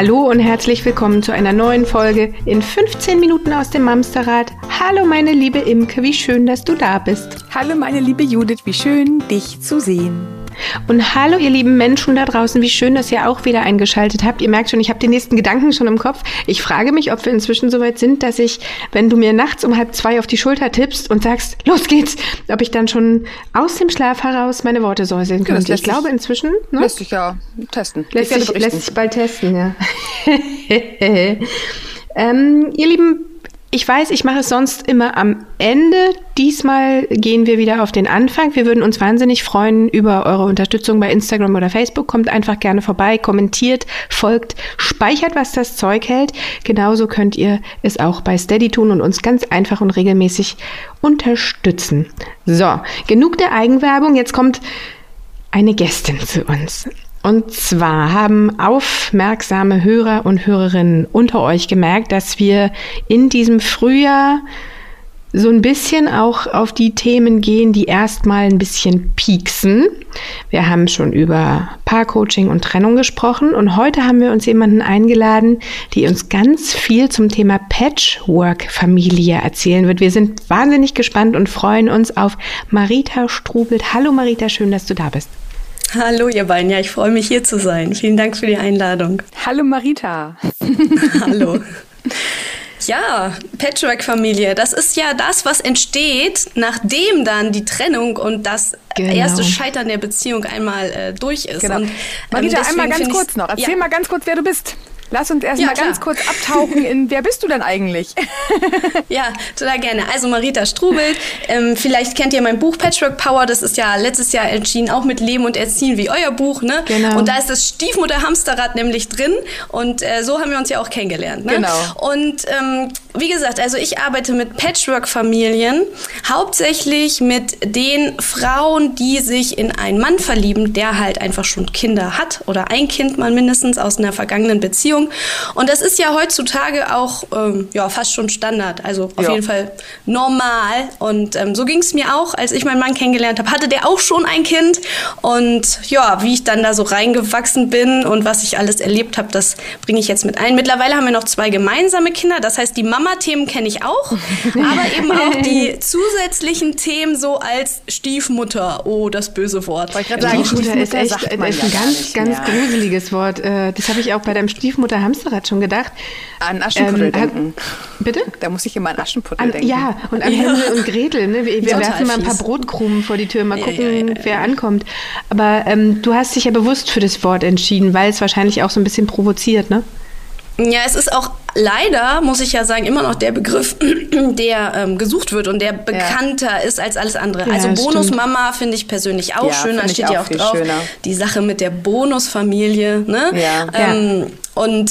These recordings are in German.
Hallo und herzlich willkommen zu einer neuen Folge in 15 Minuten aus dem Mamsterrad. Hallo meine liebe Imke, wie schön, dass du da bist. Hallo meine liebe Judith, wie schön, dich zu sehen. Und hallo, ihr lieben Menschen da draußen, wie schön, dass ihr auch wieder eingeschaltet habt. Ihr merkt schon, ich habe den nächsten Gedanken schon im Kopf. Ich frage mich, ob wir inzwischen so weit sind, dass ich, wenn du mir nachts um halb zwei auf die Schulter tippst und sagst, los geht's, ob ich dann schon aus dem Schlaf heraus meine Worte säuseln könnte. Ja, ich glaube inzwischen. Ne? Lässt sich ja testen. Lässt sich, lässt sich bald testen, ja. ähm, ihr Lieben, ich weiß, ich mache es sonst immer am Ende. Diesmal gehen wir wieder auf den Anfang. Wir würden uns wahnsinnig freuen über eure Unterstützung bei Instagram oder Facebook. Kommt einfach gerne vorbei, kommentiert, folgt, speichert, was das Zeug hält. Genauso könnt ihr es auch bei Steady tun und uns ganz einfach und regelmäßig unterstützen. So, genug der Eigenwerbung. Jetzt kommt eine Gästin zu uns. Und zwar haben aufmerksame Hörer und Hörerinnen unter euch gemerkt, dass wir in diesem Frühjahr so ein bisschen auch auf die Themen gehen, die erstmal ein bisschen pieksen. Wir haben schon über Paarcoaching und Trennung gesprochen und heute haben wir uns jemanden eingeladen, die uns ganz viel zum Thema Patchwork-Familie erzählen wird. Wir sind wahnsinnig gespannt und freuen uns auf Marita Strubelt. Hallo Marita, schön, dass du da bist. Hallo ihr beiden, ja, ich freue mich hier zu sein. Vielen Dank für die Einladung. Hallo Marita. Hallo. Ja, Patchwork-Familie, das ist ja das, was entsteht, nachdem dann die Trennung und das genau. erste Scheitern der Beziehung einmal äh, durch ist. Genau. Und, Marita, ähm, einmal ganz kurz noch. Erzähl ja. mal ganz kurz, wer du bist. Lass uns erstmal ja, ganz kurz abtauchen in, wer bist du denn eigentlich? ja, total gerne. Also Marita Strubelt, ähm, vielleicht kennt ihr mein Buch Patchwork Power, das ist ja letztes Jahr erschienen, auch mit Leben und Erziehen wie euer Buch. Ne? Genau. Und da ist das Stiefmutter-Hamsterrad nämlich drin und äh, so haben wir uns ja auch kennengelernt. Ne? Genau. Und ähm, wie gesagt, also ich arbeite mit Patchwork-Familien, hauptsächlich mit den Frauen, die sich in einen Mann verlieben, der halt einfach schon Kinder hat oder ein Kind mal mindestens aus einer vergangenen Beziehung Beziehung. Und das ist ja heutzutage auch ähm, ja, fast schon Standard, also auf ja. jeden Fall normal. Und ähm, so ging es mir auch, als ich meinen Mann kennengelernt habe, hatte der auch schon ein Kind. Und ja, wie ich dann da so reingewachsen bin und was ich alles erlebt habe, das bringe ich jetzt mit ein. Mittlerweile haben wir noch zwei gemeinsame Kinder, das heißt, die Mama-Themen kenne ich auch, aber eben auch die zusätzlichen Themen so als Stiefmutter. Oh, das böse Wort. Stiefmutter ist echt ist ein ganz, ganz gruseliges Wort. Äh, das habe ich auch bei deinem Stiefmutter Mutter Hamsterrad schon gedacht. An Aschenputtel ähm, denken. Bitte? Da muss ich immer an Aschenputtel an, denken. Ja, und an ja. Hänsel und Gretel. Ne? Wir, wir werfen mal ein paar Brotkrumen vor die Tür, mal gucken, ja, ja, wer ankommt. Aber ähm, du hast dich ja bewusst für das Wort entschieden, weil es wahrscheinlich auch so ein bisschen provoziert, ne? Ja, es ist auch leider, muss ich ja sagen, immer noch der Begriff, der ähm, gesucht wird und der bekannter ja. ist als alles andere. Ja, also Bonusmama finde ich persönlich auch ja, schön, da steht ja auch drauf. Schöner. Die Sache mit der Bonusfamilie. Ne? Ja. Ähm, und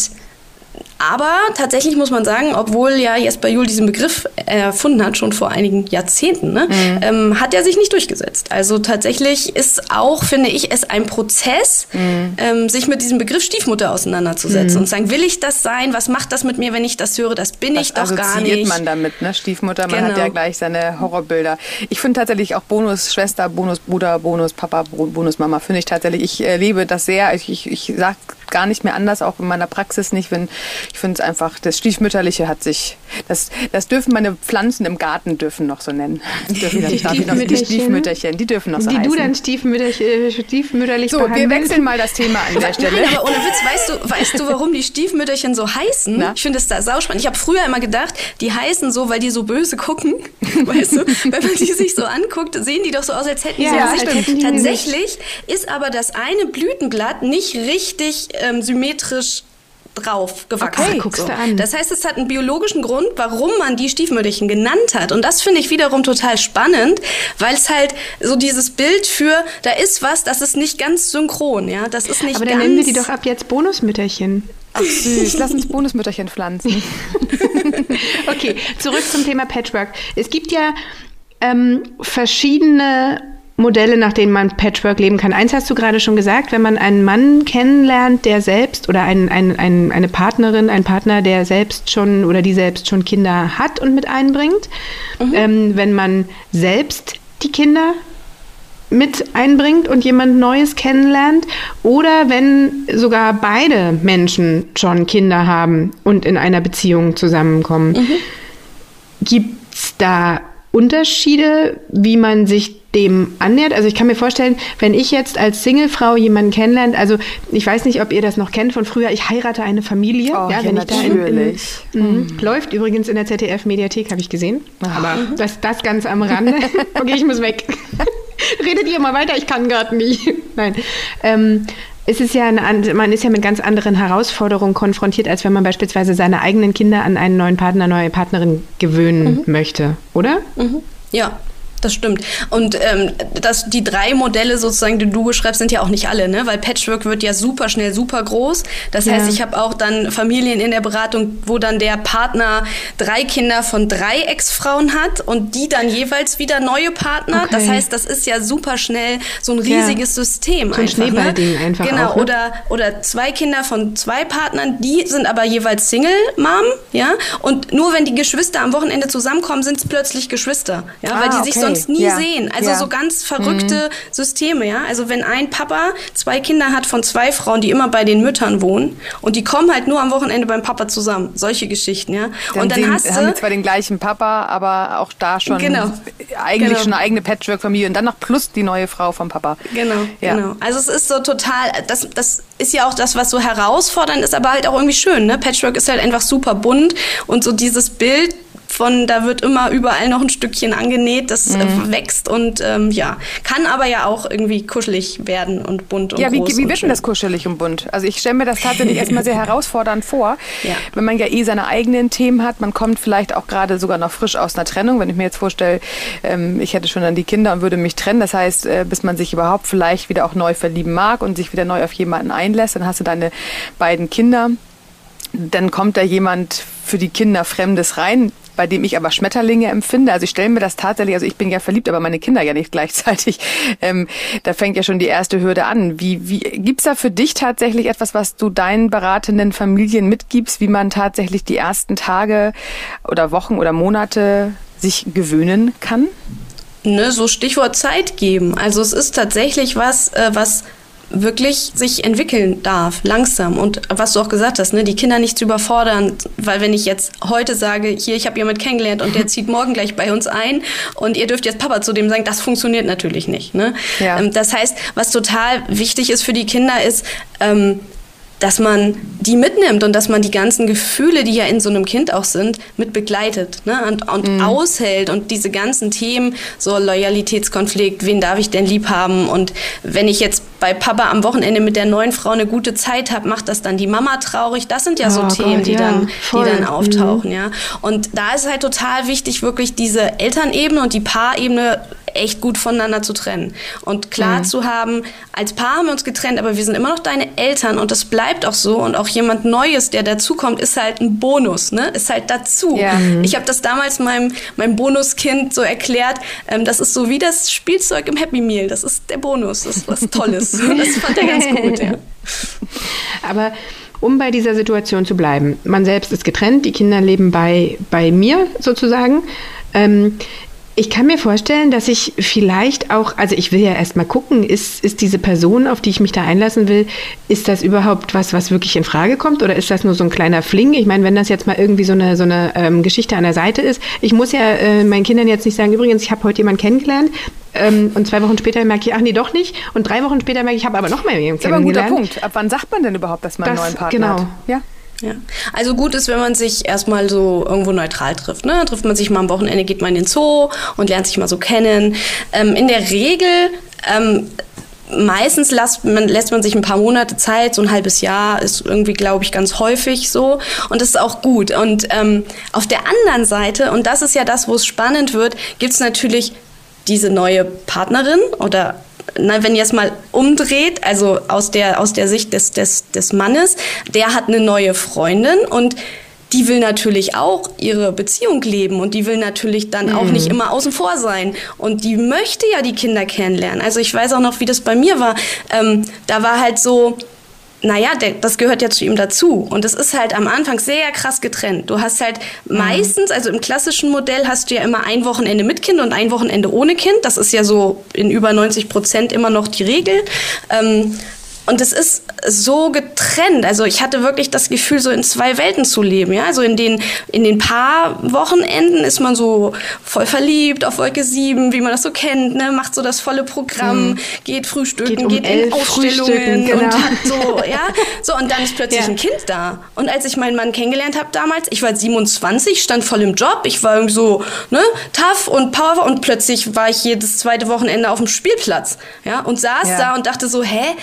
aber tatsächlich muss man sagen, obwohl ja Jesper Juhl diesen Begriff erfunden hat, schon vor einigen Jahrzehnten, ne, mhm. ähm, hat er sich nicht durchgesetzt. Also tatsächlich ist auch, finde ich, es ein Prozess, mhm. ähm, sich mit diesem Begriff Stiefmutter auseinanderzusetzen mhm. und sagen, will ich das sein? Was macht das mit mir, wenn ich das höre? Das bin Was ich doch gar nicht. man damit, ne? Stiefmutter, man genau. hat ja gleich seine Horrorbilder. Ich finde tatsächlich auch Bonusschwester, Bonusbruder, Bonuspapa, Bonusmama, finde ich tatsächlich, ich äh, liebe das sehr. Ich, ich, ich sage gar nicht mehr anders, auch in meiner Praxis nicht, wenn ich finde es einfach, das Stiefmütterliche hat sich, das, das dürfen meine Pflanzen im Garten dürfen noch so nennen. Die, dürfen, die, Stiefmütterchen. die Stiefmütterchen, die dürfen noch so Die heißen. du dann stiefmütterlich, äh, stiefmütterlich So, wir wechseln mal das Thema an der Stelle. Nein, aber ohne Witz, weißt du, weißt du, warum die Stiefmütterchen so heißen? Na? Ich finde es da sauspannend. Ich habe früher immer gedacht, die heißen so, weil die so böse gucken. weißt du, wenn man die sich so anguckt, sehen die doch so aus, als hätten ja, sie Gesicht. Tatsächlich ist aber das eine Blütenblatt nicht richtig ähm, symmetrisch drauf gewachsen. Okay, guckst du an. Das heißt, es hat einen biologischen Grund, warum man die Stiefmütterchen genannt hat. Und das finde ich wiederum total spannend, weil es halt so dieses Bild für, da ist was, das ist nicht ganz synchron, ja, das ist nicht Aber dann nennen wir die doch ab jetzt Bonusmütterchen. Ach süß, lass uns Bonusmütterchen pflanzen. okay, zurück zum Thema Patchwork. Es gibt ja ähm, verschiedene Modelle, nach denen man Patchwork leben kann. Eins hast du gerade schon gesagt, wenn man einen Mann kennenlernt, der selbst oder ein, ein, ein, eine Partnerin, ein Partner, der selbst schon oder die selbst schon Kinder hat und mit einbringt. Mhm. Ähm, wenn man selbst die Kinder mit einbringt und jemand Neues kennenlernt oder wenn sogar beide Menschen schon Kinder haben und in einer Beziehung zusammenkommen. Mhm. Gibt es da Unterschiede, wie man sich dem annähert? Also ich kann mir vorstellen, wenn ich jetzt als Singlefrau jemanden kennenlernt, also ich weiß nicht, ob ihr das noch kennt von früher, ich heirate eine Familie. Oh, ja, wenn ja, ich. Da in, in, mhm. Läuft übrigens in der ZDF-Mediathek, habe ich gesehen. Ach. Aber das, das ganz am Rande. okay, ich muss weg. Redet ihr mal weiter, ich kann gerade nicht. Nein. Ähm, es ist ja eine, man ist ja mit ganz anderen Herausforderungen konfrontiert, als wenn man beispielsweise seine eigenen Kinder an einen neuen Partner, neue Partnerin gewöhnen mhm. möchte, oder? Mhm. Ja, das stimmt. Und ähm, das, die drei Modelle sozusagen, die du beschreibst, sind ja auch nicht alle, ne? Weil Patchwork wird ja super schnell super groß. Das ja. heißt, ich habe auch dann Familien in der Beratung, wo dann der Partner drei Kinder von drei Ex-Frauen hat und die dann jeweils wieder neue Partner. Okay. Das heißt, das ist ja super schnell so ein riesiges ja. System. So ein einfach, ne? Schneeballding ne? einfach. Genau. Auch, ne? oder, oder zwei Kinder von zwei Partnern, die sind aber jeweils Single-Mom, ja? Und nur wenn die Geschwister am Wochenende zusammenkommen, sind es plötzlich Geschwister. Ja, ah, weil die okay. sich so sonst nie ja. sehen. Also ja. so ganz verrückte mhm. Systeme, ja. Also wenn ein Papa zwei Kinder hat von zwei Frauen, die immer bei den Müttern wohnen und die kommen halt nur am Wochenende beim Papa zusammen. Solche Geschichten, ja. Dann und dann den, hast du haben zwar den gleichen Papa, aber auch da schon genau. eigentlich genau. schon eine eigene Patchwork-Familie und dann noch plus die neue Frau vom Papa. Genau, ja. genau. Also es ist so total, das, das ist ja auch das, was so herausfordernd ist, aber halt auch irgendwie schön. Ne? Patchwork ist halt einfach super bunt und so dieses Bild von, da wird immer überall noch ein Stückchen angenäht, das äh, mhm. wächst und ähm, ja, kann aber ja auch irgendwie kuschelig werden und bunt und Ja, wie, wie wird denn das kuschelig und bunt? Also ich stelle mir das tatsächlich erstmal sehr herausfordernd vor, ja. wenn man ja eh seine eigenen Themen hat. Man kommt vielleicht auch gerade sogar noch frisch aus einer Trennung. Wenn ich mir jetzt vorstelle, ähm, ich hätte schon dann die Kinder und würde mich trennen, das heißt, äh, bis man sich überhaupt vielleicht wieder auch neu verlieben mag und sich wieder neu auf jemanden einlässt, dann hast du deine beiden Kinder dann kommt da jemand für die Kinder Fremdes rein bei dem ich aber Schmetterlinge empfinde. Also ich stelle mir das tatsächlich, also ich bin ja verliebt, aber meine Kinder ja nicht gleichzeitig. Ähm, da fängt ja schon die erste Hürde an. Wie, wie gibt's da für dich tatsächlich etwas, was du deinen beratenden Familien mitgibst, wie man tatsächlich die ersten Tage oder Wochen oder Monate sich gewöhnen kann? Ne, so Stichwort Zeit geben. Also es ist tatsächlich was, äh, was wirklich sich entwickeln darf, langsam. Und was du auch gesagt hast, ne, die Kinder nicht zu überfordern, weil wenn ich jetzt heute sage, hier, ich habe jemand kennengelernt und der zieht morgen gleich bei uns ein und ihr dürft jetzt Papa zu dem sagen, das funktioniert natürlich nicht. Ne? Ja. Ähm, das heißt, was total wichtig ist für die Kinder ist, ähm, dass man die mitnimmt und dass man die ganzen Gefühle, die ja in so einem Kind auch sind, mit begleitet ne? und, und mhm. aushält und diese ganzen Themen, so Loyalitätskonflikt, wen darf ich denn lieb haben und wenn ich jetzt bei Papa am Wochenende mit der neuen Frau eine gute Zeit habe, macht das dann die Mama traurig. Das sind ja so oh Themen, Gott, die, ja, dann, die dann auftauchen. Mhm. Ja. Und da ist halt total wichtig, wirklich diese Elternebene und die Paarebene echt gut voneinander zu trennen. Und klar mhm. zu haben, als Paar haben wir uns getrennt, aber wir sind immer noch deine Eltern und das bleibt auch so. Und auch jemand Neues, der dazukommt, ist halt ein Bonus, ne? Ist halt dazu. Ja. Mhm. Ich habe das damals meinem, meinem Bonuskind so erklärt, ähm, das ist so wie das Spielzeug im Happy Meal. Das ist der Bonus, das ist was Tolles. das fand er ganz gut, ja. Aber um bei dieser Situation zu bleiben, man selbst ist getrennt, die Kinder leben bei, bei mir sozusagen. Ähm, ich kann mir vorstellen, dass ich vielleicht auch, also ich will ja erstmal gucken, ist, ist diese Person, auf die ich mich da einlassen will, ist das überhaupt was, was wirklich in Frage kommt oder ist das nur so ein kleiner Fling? Ich meine, wenn das jetzt mal irgendwie so eine, so eine ähm, Geschichte an der Seite ist, ich muss ja äh, meinen Kindern jetzt nicht sagen, übrigens, ich habe heute jemanden kennengelernt ähm, und zwei Wochen später merke ich, ach nee, doch nicht und drei Wochen später merke ich, ich habe aber noch mal jemanden kennengelernt. Das ist aber ein guter Punkt. Ab wann sagt man denn überhaupt, dass man das, einen neuen Partner genau. hat? Ja. Ja. Also gut ist, wenn man sich erstmal so irgendwo neutral trifft. Ne? Trifft man sich mal am Wochenende, geht man in den Zoo und lernt sich mal so kennen. Ähm, in der Regel ähm, meistens lässt man, lässt man sich ein paar Monate Zeit, so ein halbes Jahr ist irgendwie, glaube ich, ganz häufig so. Und das ist auch gut. Und ähm, auf der anderen Seite, und das ist ja das, wo es spannend wird, gibt es natürlich diese neue Partnerin oder na, wenn ihr es mal umdreht, also aus der, aus der Sicht des, des, des Mannes, der hat eine neue Freundin und die will natürlich auch ihre Beziehung leben und die will natürlich dann mhm. auch nicht immer außen vor sein. Und die möchte ja die Kinder kennenlernen. Also ich weiß auch noch, wie das bei mir war. Ähm, da war halt so, naja, der, das gehört ja zu ihm dazu. Und es ist halt am Anfang sehr krass getrennt. Du hast halt mhm. meistens, also im klassischen Modell hast du ja immer ein Wochenende mit Kind und ein Wochenende ohne Kind. Das ist ja so in über 90 Prozent immer noch die Regel. Ähm, und es ist so getrennt. Also ich hatte wirklich das Gefühl, so in zwei Welten zu leben. Ja? Also in den, in den paar Wochenenden ist man so voll verliebt auf Wolke 7, wie man das so kennt, ne? macht so das volle Programm, mhm. geht frühstücken, geht, um geht in Ausstellungen genau. und so, ja. So, und dann ist plötzlich ja. ein Kind da. Und als ich meinen Mann kennengelernt habe damals, ich war 27, stand voll im Job, ich war irgendwie so, ne, tough und powerful und plötzlich war ich jedes zweite Wochenende auf dem Spielplatz. Ja, und saß ja. da und dachte so, hä,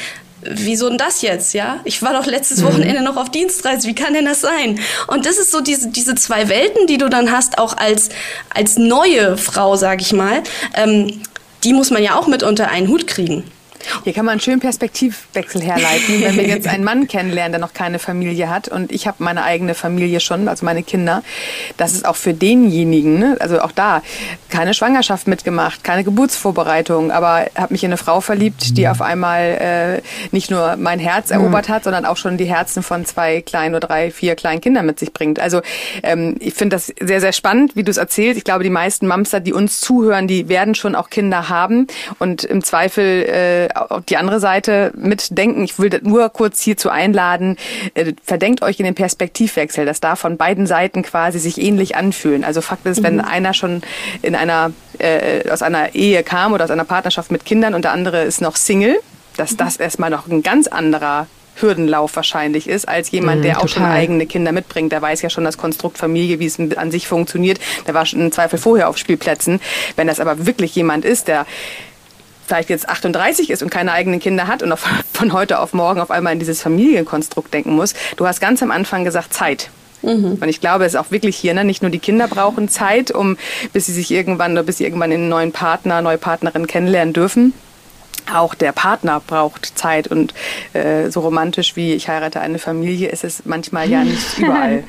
wieso denn das jetzt, ja? Ich war doch letztes mhm. Wochenende noch auf Dienstreise, wie kann denn das sein? Und das ist so diese, diese zwei Welten, die du dann hast, auch als, als neue Frau, sag ich mal, ähm, die muss man ja auch mit unter einen Hut kriegen. Hier kann man einen schönen Perspektivwechsel herleiten, wenn wir jetzt einen Mann kennenlernen, der noch keine Familie hat und ich habe meine eigene Familie schon, also meine Kinder, das ist auch für denjenigen, ne, also auch da, keine Schwangerschaft mitgemacht, keine Geburtsvorbereitung, aber habe mich in eine Frau verliebt, die mhm. auf einmal äh, nicht nur mein Herz mhm. erobert hat, sondern auch schon die Herzen von zwei kleinen oder drei, vier kleinen Kindern mit sich bringt. Also ähm, ich finde das sehr, sehr spannend, wie du es erzählst. Ich glaube, die meisten Mamster, die uns zuhören, die werden schon auch Kinder haben und im Zweifel äh, die andere Seite mitdenken. Ich will nur kurz hierzu einladen, äh, verdenkt euch in den Perspektivwechsel, dass da von beiden Seiten quasi sich ähnlich anfühlen. Also Fakt ist, mhm. wenn einer schon in einer äh, aus einer Ehe kam oder aus einer Partnerschaft mit Kindern und der andere ist noch Single, dass mhm. das erstmal noch ein ganz anderer Hürdenlauf wahrscheinlich ist, als jemand, der mm, auch schon eigene Kinder mitbringt. Der weiß ja schon das Konstrukt Familie, wie es an sich funktioniert. Der war schon im Zweifel vorher auf Spielplätzen. Wenn das aber wirklich jemand ist, der vielleicht jetzt 38 ist und keine eigenen Kinder hat und auf, von heute auf morgen auf einmal in dieses Familienkonstrukt denken muss. Du hast ganz am Anfang gesagt Zeit. Mhm. Und ich glaube, es ist auch wirklich hier, ne? nicht nur die Kinder brauchen Zeit, um bis sie sich irgendwann oder bis sie irgendwann einen neuen Partner, neue Partnerin kennenlernen dürfen auch der Partner braucht Zeit und äh, so romantisch wie ich heirate eine Familie ist es manchmal ja nicht überall.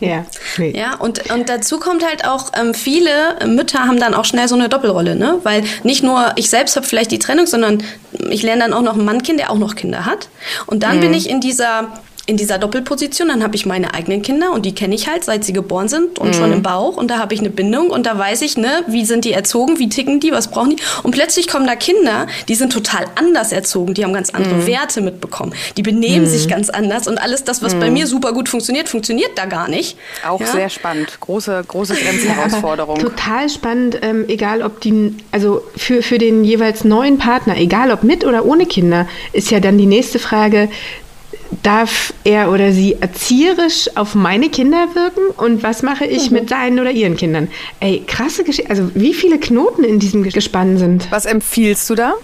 ja, nee. ja und, und dazu kommt halt auch, ähm, viele Mütter haben dann auch schnell so eine Doppelrolle, ne? weil nicht nur ich selbst habe vielleicht die Trennung, sondern ich lerne dann auch noch einen Mann kennen, der auch noch Kinder hat. Und dann mhm. bin ich in dieser in dieser Doppelposition, dann habe ich meine eigenen Kinder und die kenne ich halt, seit sie geboren sind und mhm. schon im Bauch und da habe ich eine Bindung und da weiß ich, ne, wie sind die erzogen, wie ticken die, was brauchen die und plötzlich kommen da Kinder, die sind total anders erzogen, die haben ganz andere mhm. Werte mitbekommen, die benehmen mhm. sich ganz anders und alles das, was bei mhm. mir super gut funktioniert, funktioniert da gar nicht. Auch ja? sehr spannend, große, große Grenzherausforderung. Ja, total spannend, ähm, egal ob die, also für, für den jeweils neuen Partner, egal ob mit oder ohne Kinder, ist ja dann die nächste Frage, darf er oder sie erzieherisch auf meine Kinder wirken und was mache ich mhm. mit seinen oder ihren Kindern? Ey, krasse Geschichte. Also wie viele Knoten in diesem Gespann sind. Was empfiehlst du da?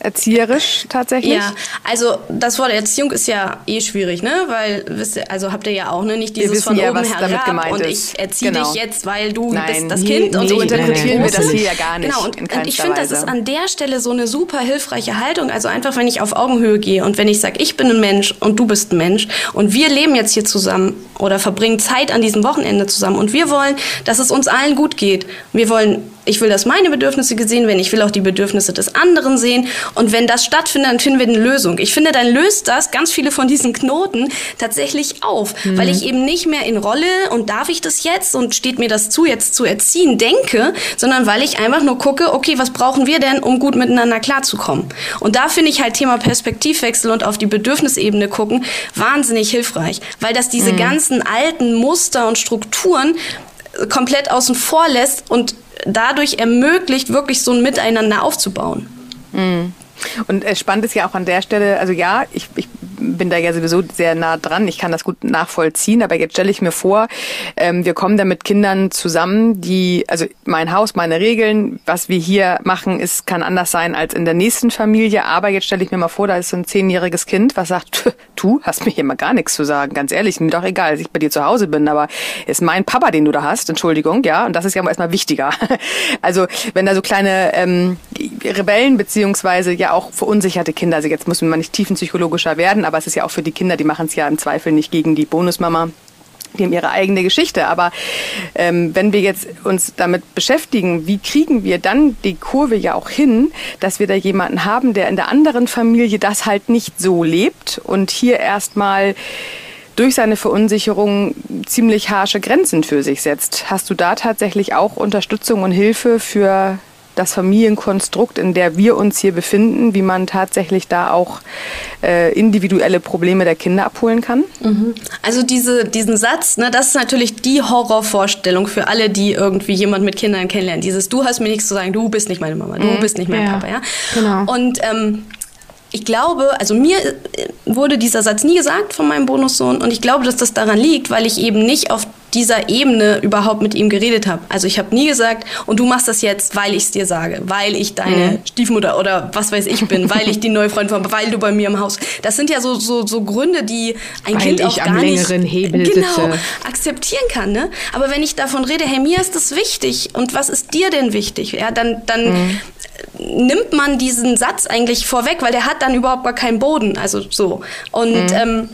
Erzieherisch tatsächlich? Ja, also das Wort Erziehung ist ja eh schwierig, ne? Weil, wisst ihr, also habt ihr ja auch, ne? Nicht dieses von ja, oben herab und ich erziehe genau. dich jetzt, weil du nein, bist das Kind. und so interpretieren wir das hier ja gar nicht. Genau, und, und ich finde, das ist an der Stelle so eine super hilfreiche Haltung. Also einfach, wenn ich auf Augenhöhe gehe und wenn ich sage, ich bin ein Mensch und du bist ein Mensch und wir leben jetzt hier zusammen oder verbringen Zeit an diesem Wochenende zusammen und wir wollen, dass es uns allen gut geht. Wir wollen ich will, dass meine Bedürfnisse gesehen werden. Ich will auch die Bedürfnisse des anderen sehen. Und wenn das stattfindet, dann finden wir eine Lösung. Ich finde, dann löst das ganz viele von diesen Knoten tatsächlich auf, mhm. weil ich eben nicht mehr in Rolle und darf ich das jetzt und steht mir das zu, jetzt zu erziehen, denke, sondern weil ich einfach nur gucke, okay, was brauchen wir denn, um gut miteinander klarzukommen? Und da finde ich halt Thema Perspektivwechsel und auf die Bedürfnisebene gucken wahnsinnig hilfreich, weil das diese mhm. ganzen alten Muster und Strukturen komplett außen vor lässt und dadurch ermöglicht, wirklich so ein Miteinander aufzubauen. Mhm. Und äh, spannend ist ja auch an der Stelle, also ja, ich, ich bin da ja sowieso sehr nah dran. Ich kann das gut nachvollziehen. Aber jetzt stelle ich mir vor, ähm, wir kommen da mit Kindern zusammen, die, also mein Haus, meine Regeln, was wir hier machen, ist, kann anders sein als in der nächsten Familie. Aber jetzt stelle ich mir mal vor, da ist so ein zehnjähriges Kind, was sagt, du hast mir hier mal gar nichts zu sagen. Ganz ehrlich, mir doch egal, dass ich bei dir zu Hause bin, aber ist mein Papa, den du da hast, Entschuldigung, ja. Und das ist ja erstmal wichtiger. Also, wenn da so kleine ähm, Rebellen beziehungsweise ja auch verunsicherte Kinder, also jetzt muss man nicht tiefenpsychologischer werden, aber es ist ja auch für die Kinder, die machen es ja im Zweifel nicht gegen die Bonusmama die haben ihre eigene Geschichte. Aber ähm, wenn wir jetzt uns damit beschäftigen, wie kriegen wir dann die Kurve ja auch hin, dass wir da jemanden haben, der in der anderen Familie das halt nicht so lebt und hier erstmal durch seine Verunsicherung ziemlich harsche Grenzen für sich setzt. Hast du da tatsächlich auch Unterstützung und Hilfe für das Familienkonstrukt, in der wir uns hier befinden, wie man tatsächlich da auch äh, individuelle Probleme der Kinder abholen kann? Mhm. Also diese, diesen Satz, ne, das ist natürlich die Horrorvorstellung für alle, die irgendwie jemand mit Kindern kennenlernen. Dieses Du hast mir nichts zu sagen, du bist nicht meine Mama, du mhm. bist nicht mein ja. Papa. Ja? Genau. Und ähm, ich glaube, also mir äh, wurde dieser Satz nie gesagt von meinem Bonussohn und ich glaube, dass das daran liegt, weil ich eben nicht auf dieser Ebene überhaupt mit ihm geredet habe. Also ich habe nie gesagt, und du machst das jetzt, weil ich es dir sage, weil ich deine mhm. Stiefmutter oder was weiß ich bin, weil ich die neue Freundin von, weil du bei mir im Haus. Das sind ja so, so, so Gründe, die ein weil Kind auch gar nicht genau, akzeptieren kann. Ne? Aber wenn ich davon rede, hey, mir ist das wichtig und was ist dir denn wichtig? Ja, dann, dann mhm. nimmt man diesen Satz eigentlich vorweg, weil der hat dann überhaupt gar keinen Boden. Also so. Und mhm. ähm,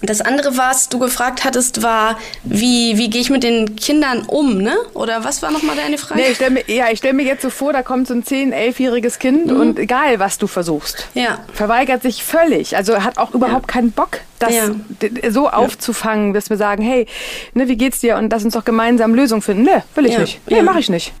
das andere, was du gefragt hattest, war, wie, wie gehe ich mit den Kindern um, ne? Oder was war nochmal deine Frage? Nee, ich stell mir, ja, ich stelle mir jetzt so vor, da kommt so ein 10-, 11-jähriges Kind mhm. und egal, was du versuchst, ja. verweigert sich völlig. Also hat auch überhaupt ja. keinen Bock, das ja. so aufzufangen, dass wir sagen, hey, ne, wie geht's dir? Und lass uns doch gemeinsam Lösungen finden. Ne, will ich nicht. Nee, mach ich nicht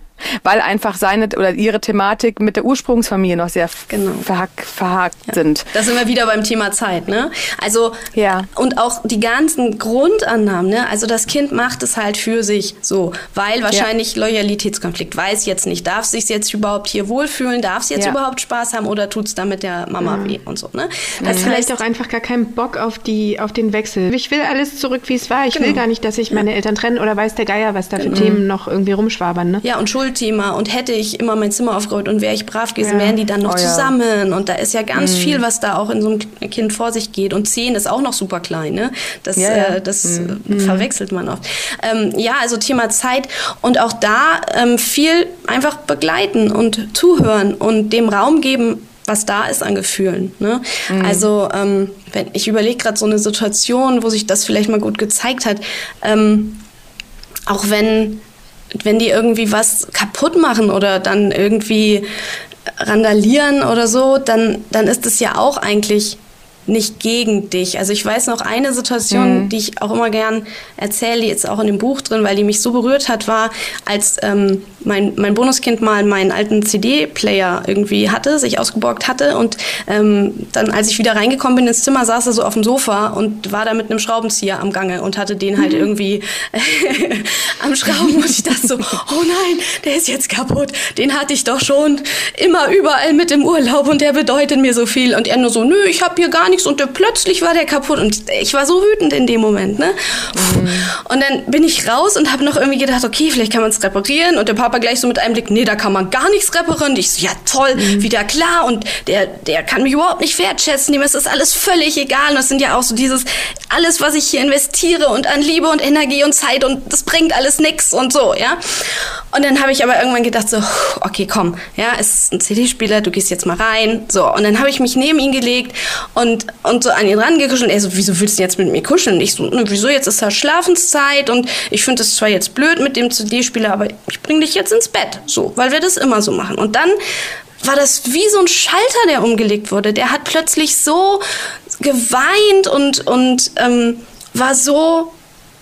weil einfach seine oder ihre Thematik mit der Ursprungsfamilie noch sehr genau. verhack, verhakt ja. sind. Da sind wir wieder beim Thema Zeit, ne? Also ja. und auch die ganzen Grundannahmen, ne? Also das Kind macht es halt für sich so, weil wahrscheinlich ja. Loyalitätskonflikt weiß jetzt nicht, darf sich jetzt überhaupt hier wohlfühlen, darf es jetzt ja. überhaupt Spaß haben oder tut es damit der Mama mhm. weh und so, ne? Das mhm. vielleicht auch einfach gar keinen Bock auf die auf den Wechsel. Ich will alles zurück, wie es war. Ich genau. will gar nicht, dass sich meine Eltern trennen oder weiß der Geier, was da für mhm. Themen noch irgendwie rumschwabern, ne? Ja, und Schuld Schulthema und hätte ich immer mein Zimmer aufgeräumt und wäre ich brav gewesen, ja. wären die dann noch oh, zusammen. Ja. Und da ist ja ganz mhm. viel, was da auch in so einem Kind vor sich geht. Und zehn ist auch noch super klein, ne? Das, ja, äh, das mhm. Äh, verwechselt man oft. Ähm, ja, also Thema Zeit und auch da ähm, viel einfach begleiten und zuhören und dem Raum geben, was da ist an Gefühlen. Ne? Mhm. Also ähm, wenn, ich überlege gerade so eine Situation, wo sich das vielleicht mal gut gezeigt hat. Ähm, auch wenn wenn die irgendwie was kaputt machen oder dann irgendwie randalieren oder so, dann, dann ist es ja auch eigentlich nicht gegen dich. Also ich weiß noch eine Situation, mhm. die ich auch immer gern erzähle, die ist auch in dem Buch drin, weil die mich so berührt hat, war, als ähm, mein, mein Bonuskind mal meinen alten CD-Player irgendwie hatte, sich ausgeborgt hatte und ähm, dann, als ich wieder reingekommen bin ins Zimmer, saß er so auf dem Sofa und war da mit einem Schraubenzieher am Gange und hatte den halt mhm. irgendwie am Schrauben und ich dachte so, oh nein, der ist jetzt kaputt. Den hatte ich doch schon immer überall mit im Urlaub und der bedeutet mir so viel und er nur so, nö, ich habe hier gar nichts und der, plötzlich war der kaputt und ich war so wütend in dem Moment, ne? Mhm. Und dann bin ich raus und habe noch irgendwie gedacht, okay, vielleicht kann man es reparieren und der Papa gleich so mit einem Blick, nee, da kann man gar nichts reparieren. Ich so, ja toll, mhm. wieder klar und der, der kann mich überhaupt nicht wertschätzen, dem ist das alles völlig egal und das sind ja auch so dieses, alles, was ich hier investiere und an Liebe und Energie und Zeit und das bringt alles nix und so, ja. Und dann habe ich aber irgendwann gedacht so, okay, komm, ja, es ist ein CD-Spieler, du gehst jetzt mal rein, so. Und dann habe ich mich neben ihn gelegt und, und so an ihn rangekuschelt. Er so, wieso willst du jetzt mit mir kuscheln? Und ich so, ne, wieso, jetzt ist da Schlafenszeit und ich finde es zwar jetzt blöd mit dem CD-Spieler, aber ich bring dich jetzt ins Bett, so, weil wir das immer so machen. Und dann war das wie so ein Schalter, der umgelegt wurde. Der hat plötzlich so geweint und, und ähm, war so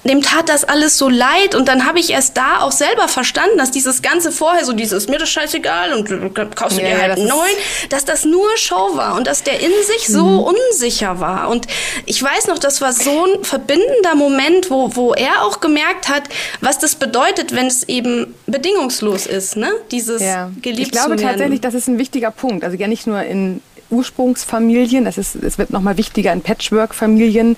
dem tat das alles so leid und dann habe ich erst da auch selber verstanden, dass dieses ganze vorher so dieses mir das scheißegal und du kaufst ja, dir halt einen neuen, dass das nur Show war und dass der in sich so mhm. unsicher war und ich weiß noch, das war so ein verbindender Moment, wo, wo er auch gemerkt hat, was das bedeutet, wenn es eben bedingungslos ist, ne? Dieses ja. geliebt Ich glaube tatsächlich, das ist ein wichtiger Punkt, also ja nicht nur in Ursprungsfamilien, das ist, es wird nochmal wichtiger in Patchwork-Familien,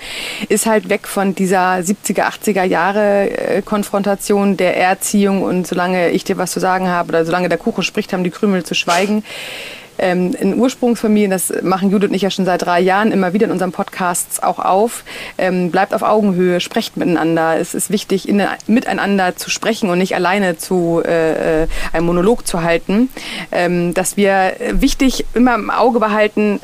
ist halt weg von dieser 70er, 80er Jahre äh, Konfrontation der Erziehung und solange ich dir was zu sagen habe oder solange der Kuchen spricht, haben die Krümel zu schweigen ähm, in Ursprungsfamilien, das machen Judith und ich ja schon seit drei Jahren immer wieder in unseren Podcasts auch auf, ähm, bleibt auf Augenhöhe, sprecht miteinander. Es ist wichtig, in, miteinander zu sprechen und nicht alleine zu äh, äh einem Monolog zu halten. Ähm, dass wir wichtig immer im Auge behalten,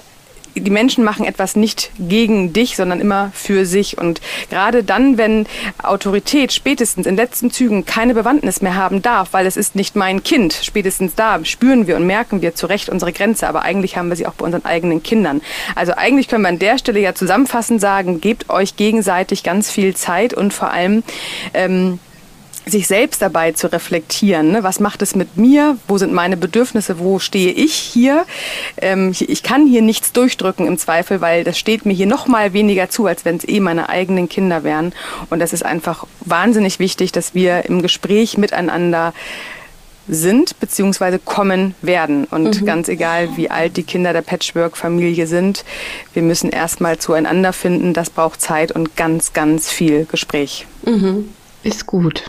die Menschen machen etwas nicht gegen dich, sondern immer für sich. Und gerade dann, wenn Autorität spätestens in letzten Zügen keine Bewandtnis mehr haben darf, weil es ist nicht mein Kind, spätestens da spüren wir und merken wir zu Recht unsere Grenze. Aber eigentlich haben wir sie auch bei unseren eigenen Kindern. Also eigentlich können wir an der Stelle ja zusammenfassend sagen, gebt euch gegenseitig ganz viel Zeit und vor allem ähm, sich selbst dabei zu reflektieren. Ne? Was macht es mit mir? Wo sind meine Bedürfnisse? Wo stehe ich hier? Ähm, ich kann hier nichts durchdrücken im Zweifel, weil das steht mir hier noch mal weniger zu, als wenn es eh meine eigenen Kinder wären. Und das ist einfach wahnsinnig wichtig, dass wir im Gespräch miteinander sind bzw. kommen werden. Und mhm. ganz egal, wie alt die Kinder der Patchwork-Familie sind, wir müssen erstmal zueinander finden. Das braucht Zeit und ganz, ganz viel Gespräch. Mhm. Ist gut.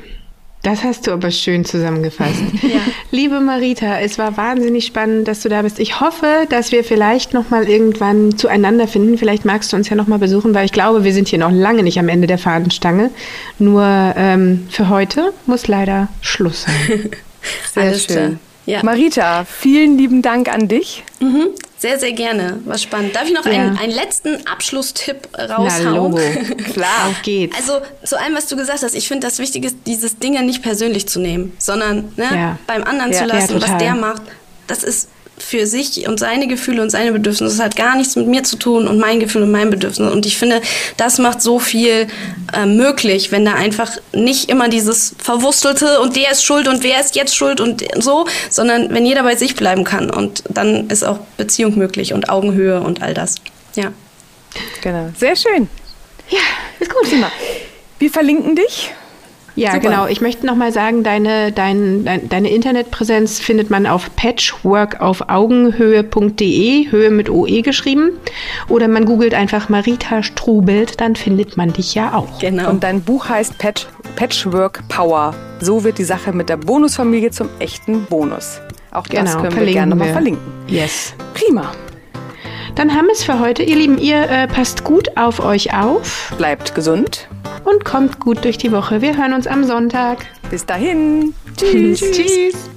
Das hast du aber schön zusammengefasst. Ja. Liebe Marita, es war wahnsinnig spannend, dass du da bist. Ich hoffe, dass wir vielleicht noch mal irgendwann zueinander finden. Vielleicht magst du uns ja noch mal besuchen, weil ich glaube, wir sind hier noch lange nicht am Ende der Fahnenstange. Nur ähm, für heute muss leider Schluss sein. Sehr Alles schön. Ja. Marita, vielen lieben Dank an dich. Mhm. Sehr, sehr gerne. War spannend. Darf ich noch ja. einen, einen letzten Abschlusstipp raushauen? Na, Klar, auf geht's. Also zu allem, was du gesagt hast, ich finde das Wichtige ist, dieses Dinge nicht persönlich zu nehmen, sondern ne, ja. beim anderen zu lassen, was der macht. Das ist für sich und seine Gefühle und seine Bedürfnisse. Das hat gar nichts mit mir zu tun und mein Gefühl und mein Bedürfnis. Und ich finde, das macht so viel äh, möglich, wenn da einfach nicht immer dieses Verwurstelte und der ist schuld und wer ist jetzt schuld und so, sondern wenn jeder bei sich bleiben kann. Und dann ist auch Beziehung möglich und Augenhöhe und all das. Ja. Genau. Sehr schön. Ja, ist gut. Wir verlinken dich ja, Super. genau. Ich möchte nochmal sagen, deine, dein, dein, deine Internetpräsenz findet man auf patchworkaufaugenhöhe.de, Höhe mit OE geschrieben. Oder man googelt einfach Marita Strubelt, dann findet man dich ja auch. Genau. Und dein Buch heißt Patch, Patchwork Power. So wird die Sache mit der Bonusfamilie zum echten Bonus. Auch das genau, können wir gerne nochmal verlinken. Yes. Prima. Dann haben wir es für heute. Ihr Lieben, ihr äh, passt gut auf euch auf. Bleibt gesund und kommt gut durch die Woche. Wir hören uns am Sonntag. Bis dahin. Tschüss. Tschüss.